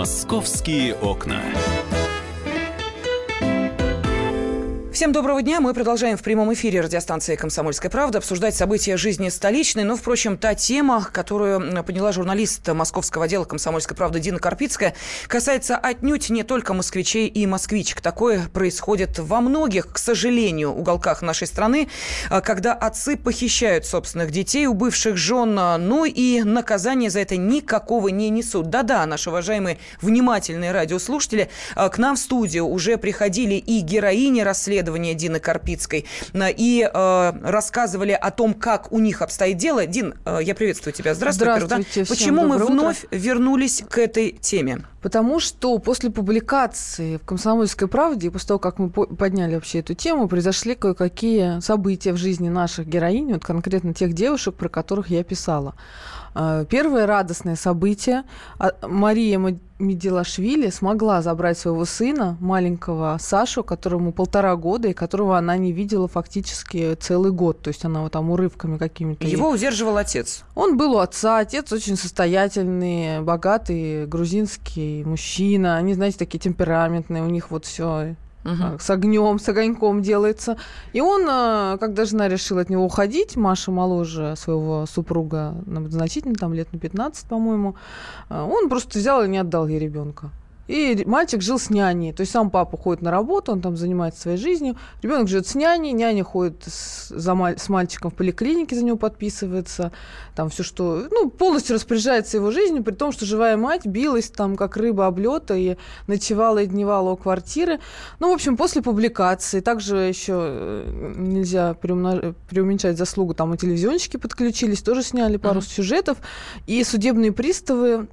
Московские окна. Всем доброго дня. Мы продолжаем в прямом эфире радиостанции «Комсомольская правда» обсуждать события жизни столичной. Но, впрочем, та тема, которую подняла журналист московского отдела «Комсомольской правды» Дина Карпицкая, касается отнюдь не только москвичей и москвичек. Такое происходит во многих, к сожалению, уголках нашей страны, когда отцы похищают собственных детей у бывших жен, ну и наказание за это никакого не несут. Да-да, наши уважаемые внимательные радиослушатели, к нам в студию уже приходили и героини расследования, расследования Дины Карпицкой и э, рассказывали о том, как у них обстоит дело. Дин, э, я приветствую тебя. Здравствуй. Здравствуйте. Да? Почему мы вновь утро. вернулись к этой теме? Потому что после публикации в «Комсомольской правде», после того, как мы подняли вообще эту тему, произошли кое-какие события в жизни наших героинь, вот конкретно тех девушек, про которых я писала. Э, первое радостное событие. А, Мария Медилашвили смогла забрать своего сына, маленького Сашу, которому полтора года, и которого она не видела фактически целый год. То есть она вот там урывками какими-то... Его удерживал отец? Он был у отца. Отец очень состоятельный, богатый, грузинский мужчина. Они, знаете, такие темпераментные. У них вот все угу. с огнем, с огоньком делается. И он, а, когда жена решила от него уходить, Маша моложе своего супруга, значительно, там лет на 15, по-моему, а, он просто взял и не отдал ей ребенка. И мальчик жил с няней. То есть сам папа ходит на работу, он там занимается своей жизнью. Ребенок живет с няней, няня ходит с, за, с мальчиком в поликлинике, за него подписывается. Там все, что... Ну, полностью распоряжается его жизнью, при том, что живая мать билась там, как рыба облета, и ночевала и дневала у квартиры. Ну, в общем, после публикации, также еще э, нельзя преумнож... преуменьшать заслугу, там и телевизионщики подключились, тоже сняли пару mm-hmm. сюжетов. И судебные приставы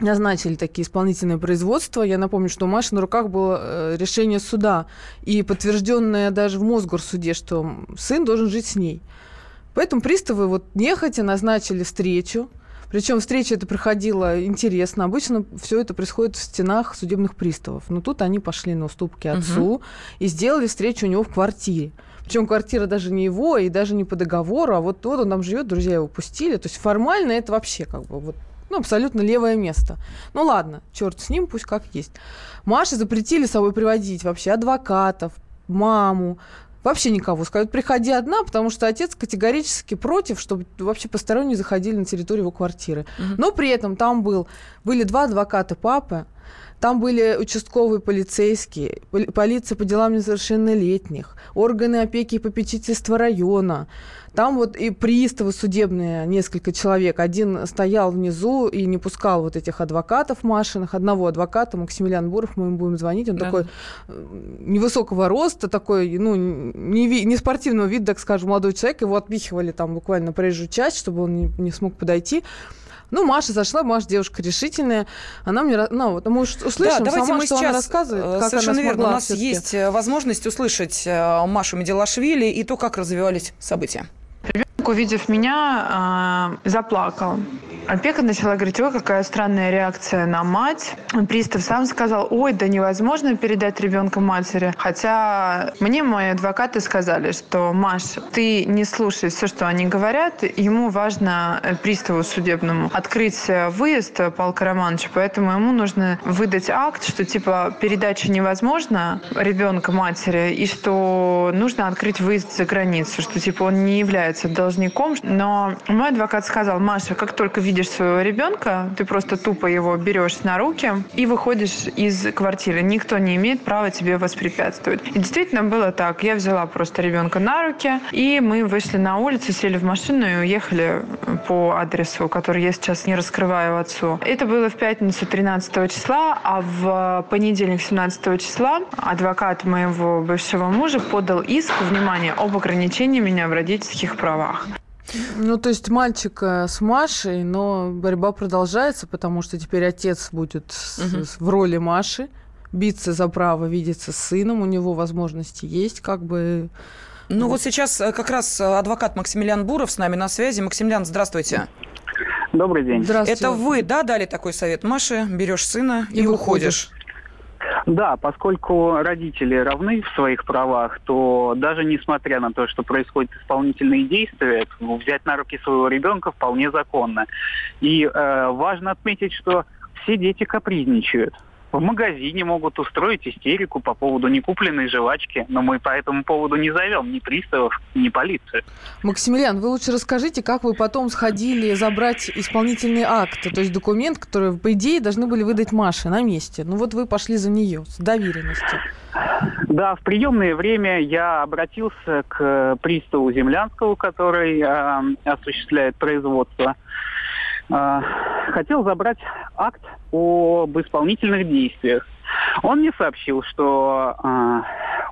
назначили такие исполнительные производства. Я напомню, что у Маши на руках было э, решение суда и подтвержденное даже в Мосгорсуде, что сын должен жить с ней. Поэтому приставы вот нехотя назначили встречу. Причем встреча это проходила интересно. Обычно все это происходит в стенах судебных приставов. Но тут они пошли на уступки отцу угу. и сделали встречу у него в квартире. Причем квартира даже не его и даже не по договору, а вот, вот он там живет, друзья его пустили. То есть формально это вообще как бы вот ну, абсолютно левое место. Ну ладно, черт с ним, пусть как есть. Маше запретили с собой приводить вообще адвокатов, маму, вообще никого. Сказать, приходи одна, потому что отец категорически против, чтобы вообще посторонние заходили на территорию его квартиры. Угу. Но при этом там был, были два адвоката папы, там были участковые полицейские, полиция по делам несовершеннолетних, органы опеки и попечительства района. Там вот и приставы судебные, несколько человек. Один стоял внизу и не пускал вот этих адвокатов Машиных. Одного адвоката, Максимилиан Буров, мы ему будем звонить. Он да. такой э, невысокого роста, такой, ну, не, не спортивного вида, так скажем, молодой человек. Его отпихивали там буквально проезжую часть, чтобы он не, не смог подойти. Ну, Маша зашла, Маша девушка решительная. Она мне, ну, вот мы услышим да, давайте сама, мы что сейчас, она рассказывает, э, как Совершенно она верно. У нас есть э, возможность услышать э, Машу Медилашвили и то, как развивались события. Увидев меня, заплакал. Опека начала говорить, ой, какая странная реакция на мать. Пристав сам сказал, ой, да невозможно передать ребенка матери. Хотя мне мои адвокаты сказали, что, Маш, ты не слушай все, что они говорят. Ему важно э, приставу судебному открыть э, выезд Павла Романовича, поэтому ему нужно выдать акт, что типа передача невозможна ребенка матери, и что нужно открыть выезд за границу, что типа он не является должником. Но мой адвокат сказал, Маша, как только видишь своего ребенка, ты просто тупо его берешь на руки и выходишь из квартиры. Никто не имеет права тебе воспрепятствовать. И действительно было так. Я взяла просто ребенка на руки, и мы вышли на улицу, сели в машину и уехали по адресу, который я сейчас не раскрываю отцу. Это было в пятницу 13 числа, а в понедельник 17 числа адвокат моего бывшего мужа подал иск, внимание, об ограничении меня в родительских правах. Ну, то есть мальчик э, с Машей, но борьба продолжается, потому что теперь отец будет угу. в роли Маши биться за право видеться с сыном, у него возможности есть, как бы... Ну вот сейчас э, как раз адвокат Максимилиан Буров с нами на связи. Максимилиан, здравствуйте. Добрый день. Здравствуйте. Это вы, да, дали такой совет Маше? Берешь сына и, и уходишь. Да, поскольку родители равны в своих правах, то даже несмотря на то, что происходят исполнительные действия, взять на руки своего ребенка вполне законно. И э, важно отметить, что все дети капризничают в магазине могут устроить истерику по поводу некупленной жвачки, но мы по этому поводу не зовем ни приставов, ни полицию. Максимилиан, вы лучше расскажите, как вы потом сходили забрать исполнительный акт, то есть документ, который, по идее, должны были выдать Маше на месте. Ну вот вы пошли за нее с доверенностью. Да, в приемное время я обратился к приставу Землянскому, который э, осуществляет производство хотел забрать акт об исполнительных действиях. Он мне сообщил, что э,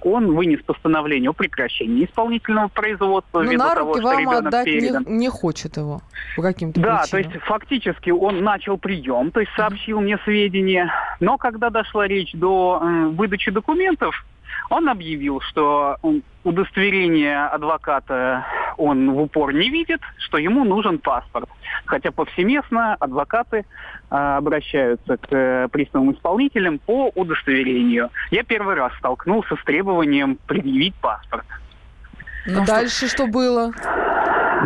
он вынес постановление о прекращении исполнительного производства. Ну, на руки того, вам отдать не, не хочет его по каким-то Да, причинам. то есть фактически он начал прием, то есть сообщил mm-hmm. мне сведения, но когда дошла речь до э, выдачи документов, он объявил, что удостоверение адвоката он в упор не видит, что ему нужен паспорт. Хотя повсеместно адвокаты э, обращаются к э, приставным исполнителям по удостоверению. Я первый раз столкнулся с требованием предъявить паспорт. Ну, дальше что было?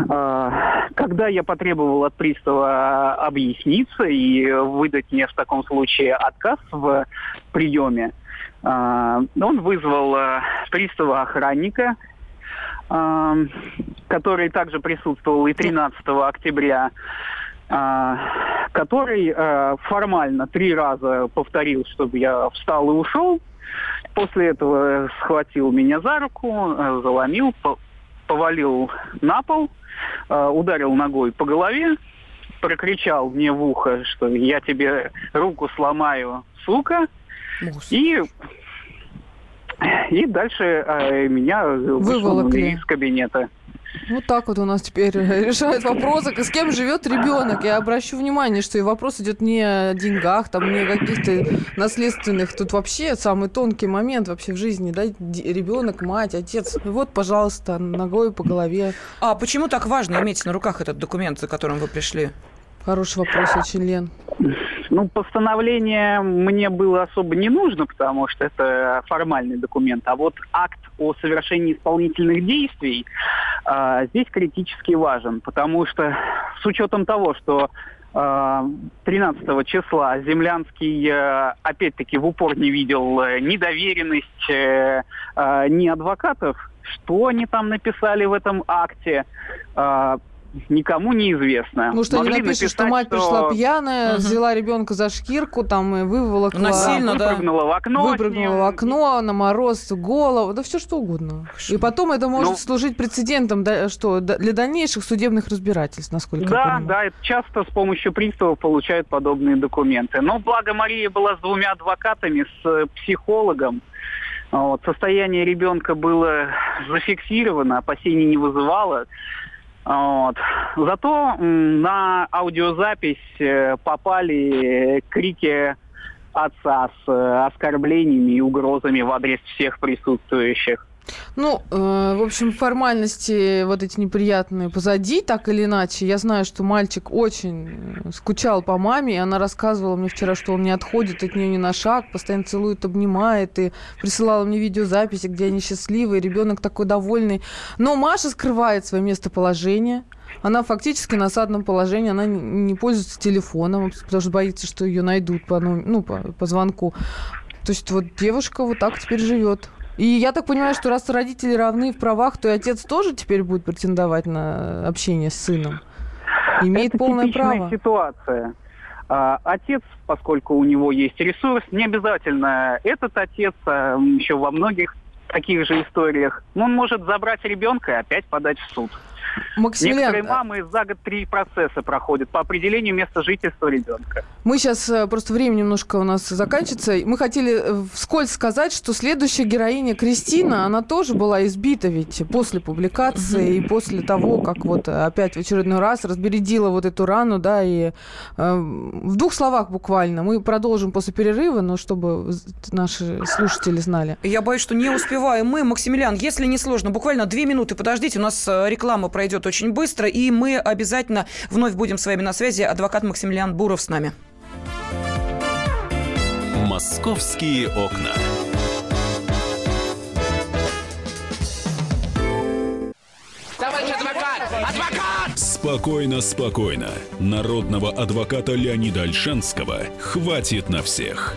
А, когда я потребовал от пристава объясниться и выдать мне в таком случае отказ в приеме, он вызвал а, пристава охранника, который также присутствовал и 13 октября, который формально три раза повторил, чтобы я встал и ушел. После этого схватил меня за руку, заломил, повалил на пол, э, ударил ногой по голове, прокричал мне в ухо, что я тебе руку сломаю, сука. И и дальше э, меня выволокли из кабинета. Вот так вот у нас теперь решают вопросы, с кем живет ребенок. Я обращу внимание, что и вопрос идет не о деньгах, там, не о каких-то наследственных. Тут вообще самый тонкий момент вообще в жизни, да, ребенок, мать, отец. Вот, пожалуйста, ногой по голове. А почему так важно иметь на руках этот документ, за которым вы пришли? Хороший вопрос очень, Лен. Ну, постановление мне было особо не нужно, потому что это формальный документ. А вот акт о совершении исполнительных действий э, здесь критически важен, потому что с учетом того, что 13 а, числа Землянский, э, опять-таки, в упор не видел э, ни доверенность, э, ни адвокатов, что они там написали в этом акте, а, никому не известно. Ну, что Могли они напишут, что мать что... пришла пьяная, угу. взяла ребенка за шкирку, там, и выволокла... Насильно, да. Выпрыгнула в окно. Выпрыгнула в окно, на мороз, голову, да все что угодно. И потом это может ну, служить прецедентом да, что, для дальнейших судебных разбирательств, насколько да, я понимаю. Да, это часто с помощью приставов получают подобные документы. Но благо Мария была с двумя адвокатами, с э, психологом. Вот, состояние ребенка было зафиксировано, опасений не вызывало. Вот. Зато на аудиозапись э, попали крики отца с э, оскорблениями и угрозами в адрес всех присутствующих. Ну, э, в общем, формальности вот эти неприятные позади, так или иначе. Я знаю, что мальчик очень э, скучал по маме, и она рассказывала мне вчера, что он не отходит от нее ни на шаг, постоянно целует, обнимает, и присылала мне видеозаписи, где они счастливы, ребенок такой довольный. Но Маша скрывает свое местоположение. Она фактически на садном положении, она не пользуется телефоном, потому что боится, что ее найдут по, ну, по, по звонку. То есть вот девушка вот так теперь живет. И я так понимаю, что раз родители равны в правах, то и отец тоже теперь будет претендовать на общение с сыном. Имеет Это полное право. ситуация. А, отец, поскольку у него есть ресурс, не обязательно этот отец, а еще во многих таких же историях, он может забрать ребенка и опять подать в суд. Максимилиан... Некоторые мамы за год три процесса проходят по определению места жительства ребенка. Мы сейчас, э, просто время немножко у нас заканчивается. Мы хотели э, вскользь сказать, что следующая героиня Кристина, она тоже была избита ведь после публикации и после того, как вот опять в очередной раз разбередила вот эту рану, да, и э, в двух словах буквально. Мы продолжим после перерыва, но чтобы наши слушатели знали. Я боюсь, что не успеваем мы. Максимилиан, если не сложно, буквально две минуты подождите, у нас э, реклама про пройдет очень быстро, и мы обязательно вновь будем с вами на связи. Адвокат Максимилиан Буров с нами. «Московские окна». Спокойно, спокойно. Народного адвоката Леонида Альшанского хватит на всех.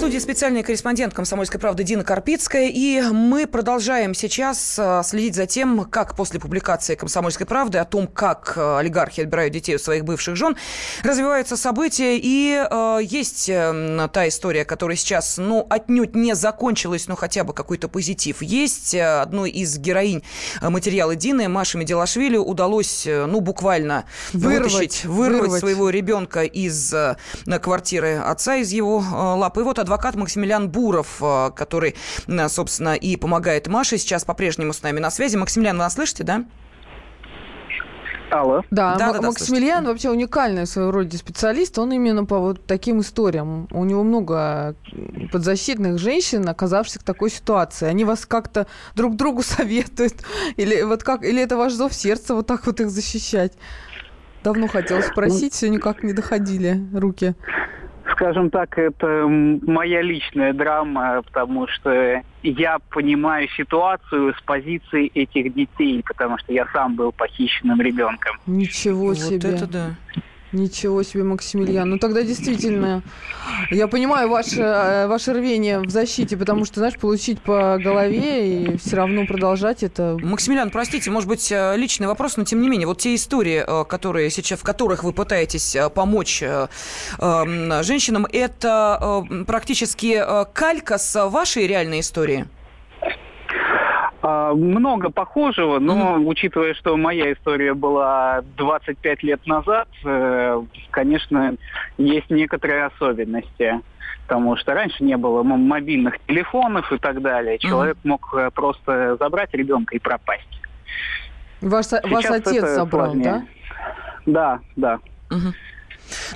студии специальный корреспондент «Комсомольской правды» Дина Карпицкая. И мы продолжаем сейчас э, следить за тем, как после публикации «Комсомольской правды» о том, как э, олигархи отбирают детей у своих бывших жен, развиваются события. И э, есть э, та история, которая сейчас, ну, отнюдь не закончилась, но хотя бы какой-то позитив есть. Одной из героинь материала Дины, Маши Медилашвили, удалось, ну, буквально вырвать, вытащить, вырвать, вырвать. своего ребенка из э, квартиры отца, из его э, лапы. И вот адвокат Максимилиан Буров, э, который, э, собственно, и помогает Маше, сейчас по-прежнему с нами на связи. Максимилиан, вы нас слышите, да? Алло. Да, да, да Максимилиан да, вообще уникальный в своем роде специалист. Он именно по вот таким историям. У него много подзащитных женщин, оказавшихся в такой ситуации. Они вас как-то друг другу советуют. Или вот как, или это ваш зов сердца вот так вот их защищать? Давно хотел спросить, все никак не доходили руки скажем так, это моя личная драма, потому что я понимаю ситуацию с позиции этих детей, потому что я сам был похищенным ребенком. Ничего себе. Вот это да. Ничего себе, Максимилиан. Ну тогда действительно, я понимаю ваше, э, ваше рвение в защите, потому что, знаешь, получить по голове и все равно продолжать это... Максимилиан, простите, может быть, э, личный вопрос, но тем не менее, вот те истории, э, которые сейчас, в которых вы пытаетесь помочь эм, женщинам, это практически калька с вашей реальной истории? А, много похожего, но mm-hmm. учитывая, что моя история была 25 лет назад, э, конечно, есть некоторые особенности. Потому что раньше не было мобильных телефонов и так далее. Человек mm-hmm. мог э, просто забрать ребенка и пропасть. Ваш, ваш отец забрал, сложнее. да? Да, да. Угу.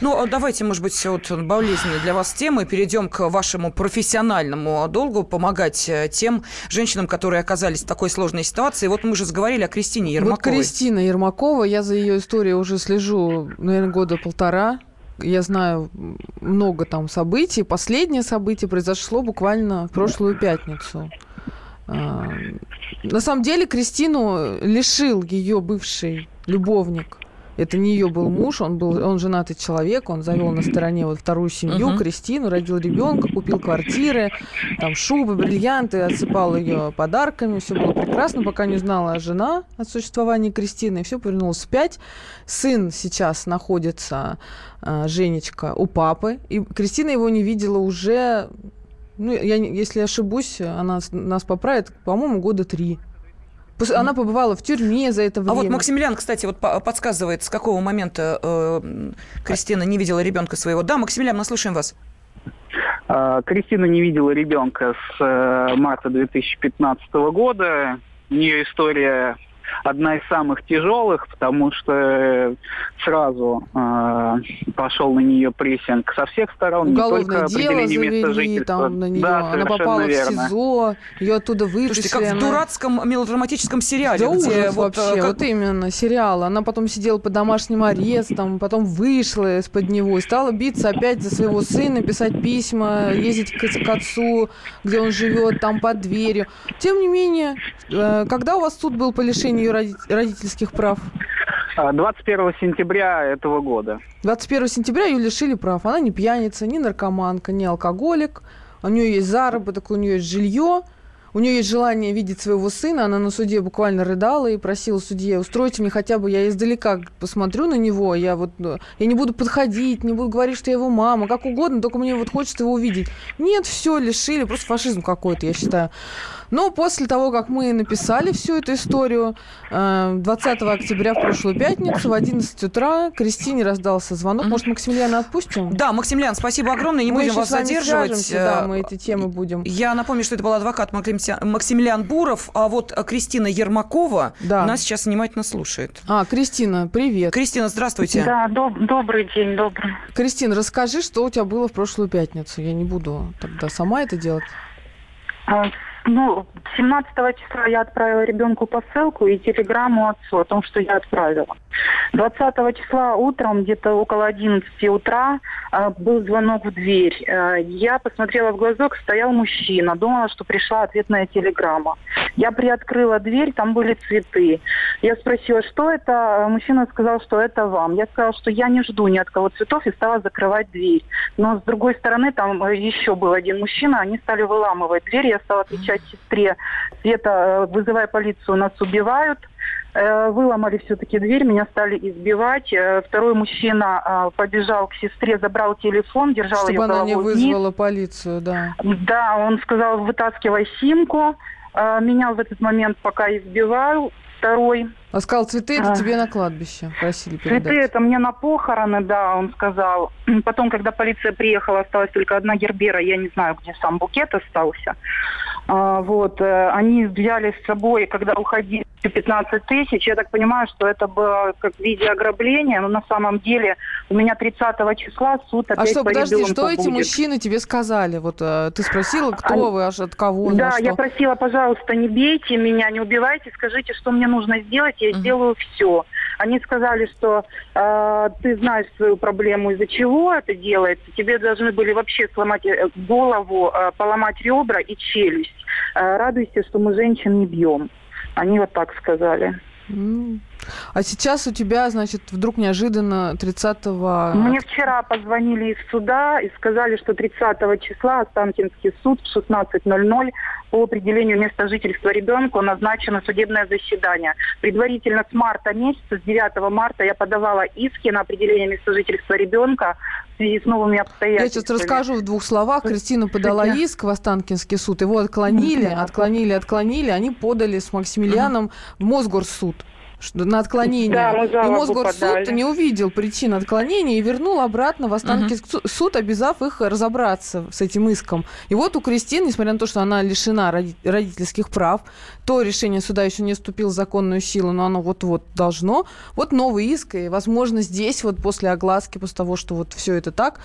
Ну, а давайте, может быть, вот болезненные для вас темы. Перейдем к вашему профессиональному долгу помогать э, тем женщинам, которые оказались в такой сложной ситуации. Вот мы же заговорили о Кристине Ермаковой. Вот Кристина Ермакова, я за ее историей уже слежу, наверное, года полтора. Я знаю много там событий. Последнее событие произошло буквально в прошлую пятницу. А, на самом деле Кристину лишил ее бывший любовник это не ее был муж, он был, он женатый человек, он завел на стороне вот вторую семью, uh-huh. Кристину, родил ребенка, купил квартиры, там шубы, бриллианты, отсыпал ее подарками, все было прекрасно, пока не знала жена о существовании Кристины, и все повернулось вспять. Сын сейчас находится, э, Женечка, у папы, и Кристина его не видела уже, ну, я, если ошибусь, она нас поправит, по-моему, года три. Она побывала в тюрьме за это время. А вот Максимилиан, кстати, вот подсказывает, с какого момента э, Кристина не видела ребенка своего. Да, Максимилиан, мы слушаем вас. А, Кристина не видела ребенка с э, марта 2015 года. У нее история одна из самых тяжелых, потому что сразу э, пошел на нее прессинг со всех сторон. Уголовное не только дело завели там на нее. Да, Она попала верно. в СИЗО, ее оттуда вытащили. Слушайте, как в дурацком мелодраматическом сериале. Да где ужас вот, вообще, как... вот именно, сериал. Она потом сидела под домашним арестом, потом вышла из-под него и стала биться опять за своего сына, писать письма, ездить к, к отцу, где он живет, там под дверью. Тем не менее, э, когда у вас суд был по лишению ее родительских прав? 21 а, сентября этого года. 21 сентября ее лишили прав. Она не пьяница, не наркоманка, не алкоголик. У нее есть заработок, у нее есть жилье. У нее есть желание видеть своего сына. Она на суде буквально рыдала и просила судье, устройте мне хотя бы, я издалека посмотрю на него, я вот, ну, я не буду подходить, не буду говорить, что я его мама, как угодно, только мне вот хочется его увидеть. Нет, все, лишили, просто фашизм какой-то, я считаю. Но после того, как мы написали всю эту историю, 20 э, октября в прошлую пятницу в 11 утра Кристине раздался звонок. Может, Максимилиана отпустим? Да, Максимилиан, спасибо огромное. Не мы будем вас задерживать. Да, мы эти темы будем. Я напомню, что это был адвокат Максимилиан Буров, а вот Кристина Ермакова да. нас сейчас внимательно слушает. А, Кристина, привет. Кристина, здравствуйте. Да, доб- добрый день, добрый. Кристина, расскажи, что у тебя было в прошлую пятницу. Я не буду тогда сама это делать. Ну, 17 числа я отправила ребенку посылку и телеграмму отцу о том, что я отправила. 20 числа утром, где-то около 11 утра, э, был звонок в дверь. Э, я посмотрела в глазок, стоял мужчина. Думала, что пришла ответная телеграмма. Я приоткрыла дверь, там были цветы. Я спросила, что это? Мужчина сказал, что это вам. Я сказала, что я не жду ни от кого цветов и стала закрывать дверь. Но с другой стороны, там еще был один мужчина, они стали выламывать дверь. Я стала отвечать сестре, Света, вызывай полицию, нас убивают. Э, выломали все-таки дверь, меня стали избивать. Э, второй мужчина побежал к сестре, забрал телефон, держал Чтобы ее она не вызвала вниз. полицию, да. Да, он сказал, вытаскивай симку. Меня в этот момент пока избивал. Второй а сказал, цветы это а. тебе на кладбище, просили передать. Цветы это мне на похороны, да, он сказал. Потом, когда полиция приехала, осталась только одна гербера, я не знаю, где сам букет остался. А, вот, э, они взяли с собой, когда уходили 15 тысяч, я так понимаю, что это было как в виде ограбления, но на самом деле у меня 30 числа суд а опять А что, по подожди, что будет. эти мужчины тебе сказали? Вот э, ты спросила, кто Они... вы, аж от кого? Да, я просила, пожалуйста, не бейте меня, не убивайте, скажите, что мне нужно сделать, я угу. сделаю все. Они сказали, что э, ты знаешь свою проблему, из-за чего это делается. Тебе должны были вообще сломать э, голову, э, поломать ребра и челюсть. Э, радуйся, что мы женщин не бьем. Они вот так сказали. А сейчас у тебя, значит, вдруг неожиданно 30-го... Мне вчера позвонили из суда и сказали, что 30 числа Останкинский суд в 16.00 по определению места жительства ребенка назначено судебное заседание. Предварительно с марта месяца, с 9 марта я подавала иски на определение места жительства ребенка в связи с новыми обстоятельствами. Я сейчас расскажу в двух словах. Кристина подала иск в Останкинский суд, его отклонили, отклонили, отклонили. Они подали с Максимилианом в Мосгорсуд на отклонение. Да, и Мосгорсуд не увидел причин отклонения и вернул обратно в Останкинский угу. суд, обязав их разобраться с этим иском. И вот у Кристины, несмотря на то, что она лишена родительских прав, то решение суда еще не вступило в законную силу, но оно вот-вот должно. Вот новый иск, и, возможно, здесь вот после огласки, после того, что вот все это так,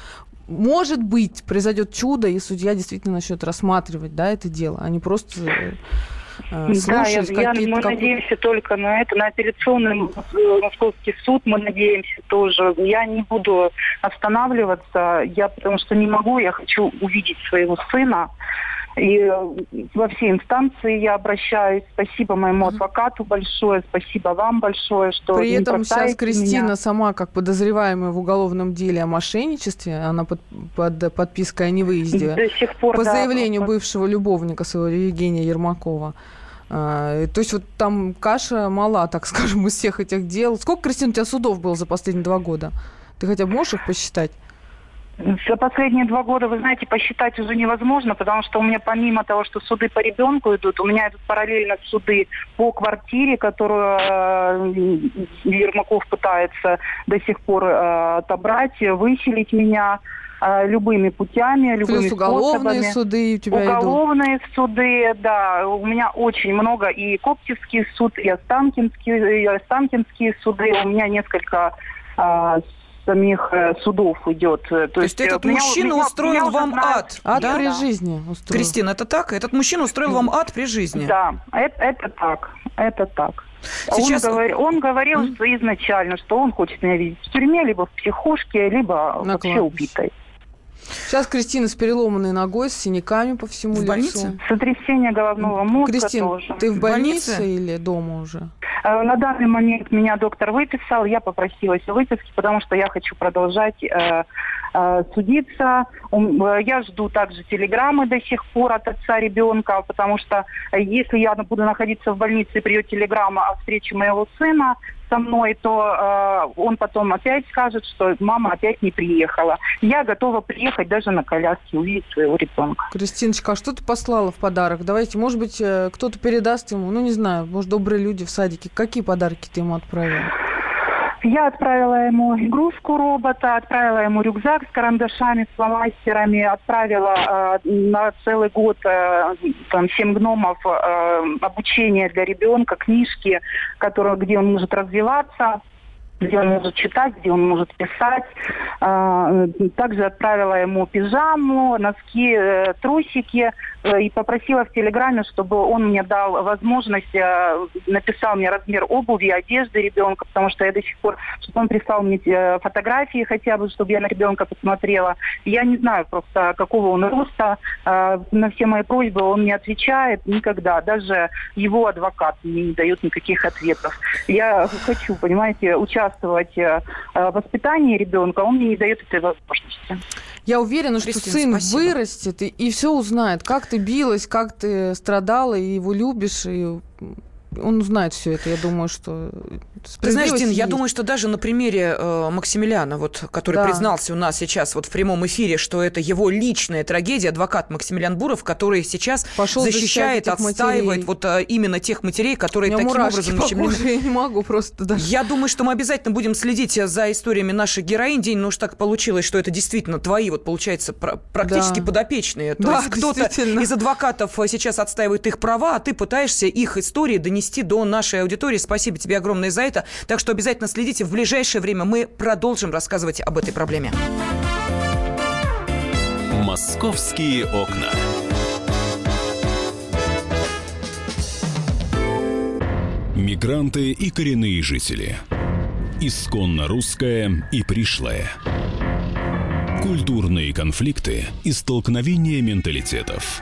может быть, произойдет чудо, и судья действительно начнет рассматривать да, это дело, а не просто э, да, я, я, мы как... надеемся только на это, на апелляционный э, московский суд мы надеемся тоже. Я не буду останавливаться, я потому что не могу, я хочу увидеть своего сына. И э, во все инстанции я обращаюсь. Спасибо моему адвокату большое, спасибо вам большое, что При этом сейчас Кристина меня. сама, как подозреваемая в уголовном деле о мошенничестве, она под, под подпиской о невыезде, До сих пор, по да, заявлению бывшего любовника своего Евгения Ермакова. А, то есть вот там каша мала, так скажем, из всех этих дел. Сколько, Кристина, у тебя судов было за последние два года? Ты хотя бы можешь их посчитать? За последние два года, вы знаете, посчитать уже невозможно, потому что у меня помимо того, что суды по ребенку идут, у меня идут параллельно суды по квартире, которую э, Ермаков пытается до сих пор э, отобрать, выселить меня э, любыми путями, любыми Плюс уголовные способами. суды у тебя Уголовные идут. суды, да. У меня очень много. И Коптевский суд, и Останкинский, и Останкинские суды. У меня несколько э, самих э, судов идет. То, То есть, есть этот меня, мужчина меня, устроил меня вам ад? Ад да? при жизни устроил. Кристина, это так? Этот мужчина устроил вам ад при жизни? Да, это, это так. Это так. Сейчас... Он, говор... он говорил mm. что изначально, что он хочет меня видеть в тюрьме, либо в психушке, либо На вообще убитой. Сейчас Кристина с переломанной ногой, с синяками по всему в лицу. Больнице? Сотрясение головного мозга Кристина, тоже. ты в больнице, больнице или дома уже? Э, на данный момент меня доктор выписал, я попросилась о выписке, потому что я хочу продолжать э, э, судиться. Э, я жду также телеграммы до сих пор от отца ребенка, потому что если я буду находиться в больнице и придет телеграмма о встрече моего сына, со мной, то э, он потом опять скажет, что мама опять не приехала. Я готова приехать даже на коляске, увидеть своего ребенка. Кристиночка, а что ты послала в подарок? Давайте, может быть, э, кто-то передаст ему, ну не знаю, может, добрые люди в садике. Какие подарки ты ему отправила? Я отправила ему игрушку робота, отправила ему рюкзак с карандашами, с фломастерами, отправила э, на целый год э, там семь гномов э, обучение для ребенка, книжки, которые, где он может развиваться. Где он может читать, где он может писать. А, также отправила ему пижаму, носки, э, трусики э, и попросила в Телеграме, чтобы он мне дал возможность, э, написал мне размер обуви, одежды ребенка, потому что я до сих пор, чтобы он прислал мне фотографии хотя бы, чтобы я на ребенка посмотрела. Я не знаю просто, какого он роста. А, на все мои просьбы он не отвечает никогда. Даже его адвокат мне не дает никаких ответов. Я хочу, понимаете, участвовать участвовать э, в воспитании ребенка, он мне не дает этой возможности. Я уверена, что Кристина, сын спасибо. вырастет и, и все узнает, как ты билась, как ты страдала, и его любишь, и он узнает все это, я думаю, что... Ты знаешь, Дин, есть. я думаю, что даже на примере э, Максимилиана, вот, который да. признался у нас сейчас вот в прямом эфире, что это его личная трагедия, адвокат Максимилиан Буров, который сейчас Пошел защищает, отстаивает матерей. вот э, именно тех матерей, которые таким образом... Ущемлены. Я не могу просто даже... Я думаю, что мы обязательно будем следить за историями наших героинь. День, ну уж так получилось, что это действительно твои, вот получается, практически да. подопечные. То да, есть кто-то из адвокатов сейчас отстаивает их права, а ты пытаешься их истории донести до нашей аудитории. Спасибо тебе огромное за это. Так что обязательно следите. В ближайшее время мы продолжим рассказывать об этой проблеме. Московские окна. Мигранты и коренные жители. Исконно русская и пришлая. Культурные конфликты и столкновения менталитетов.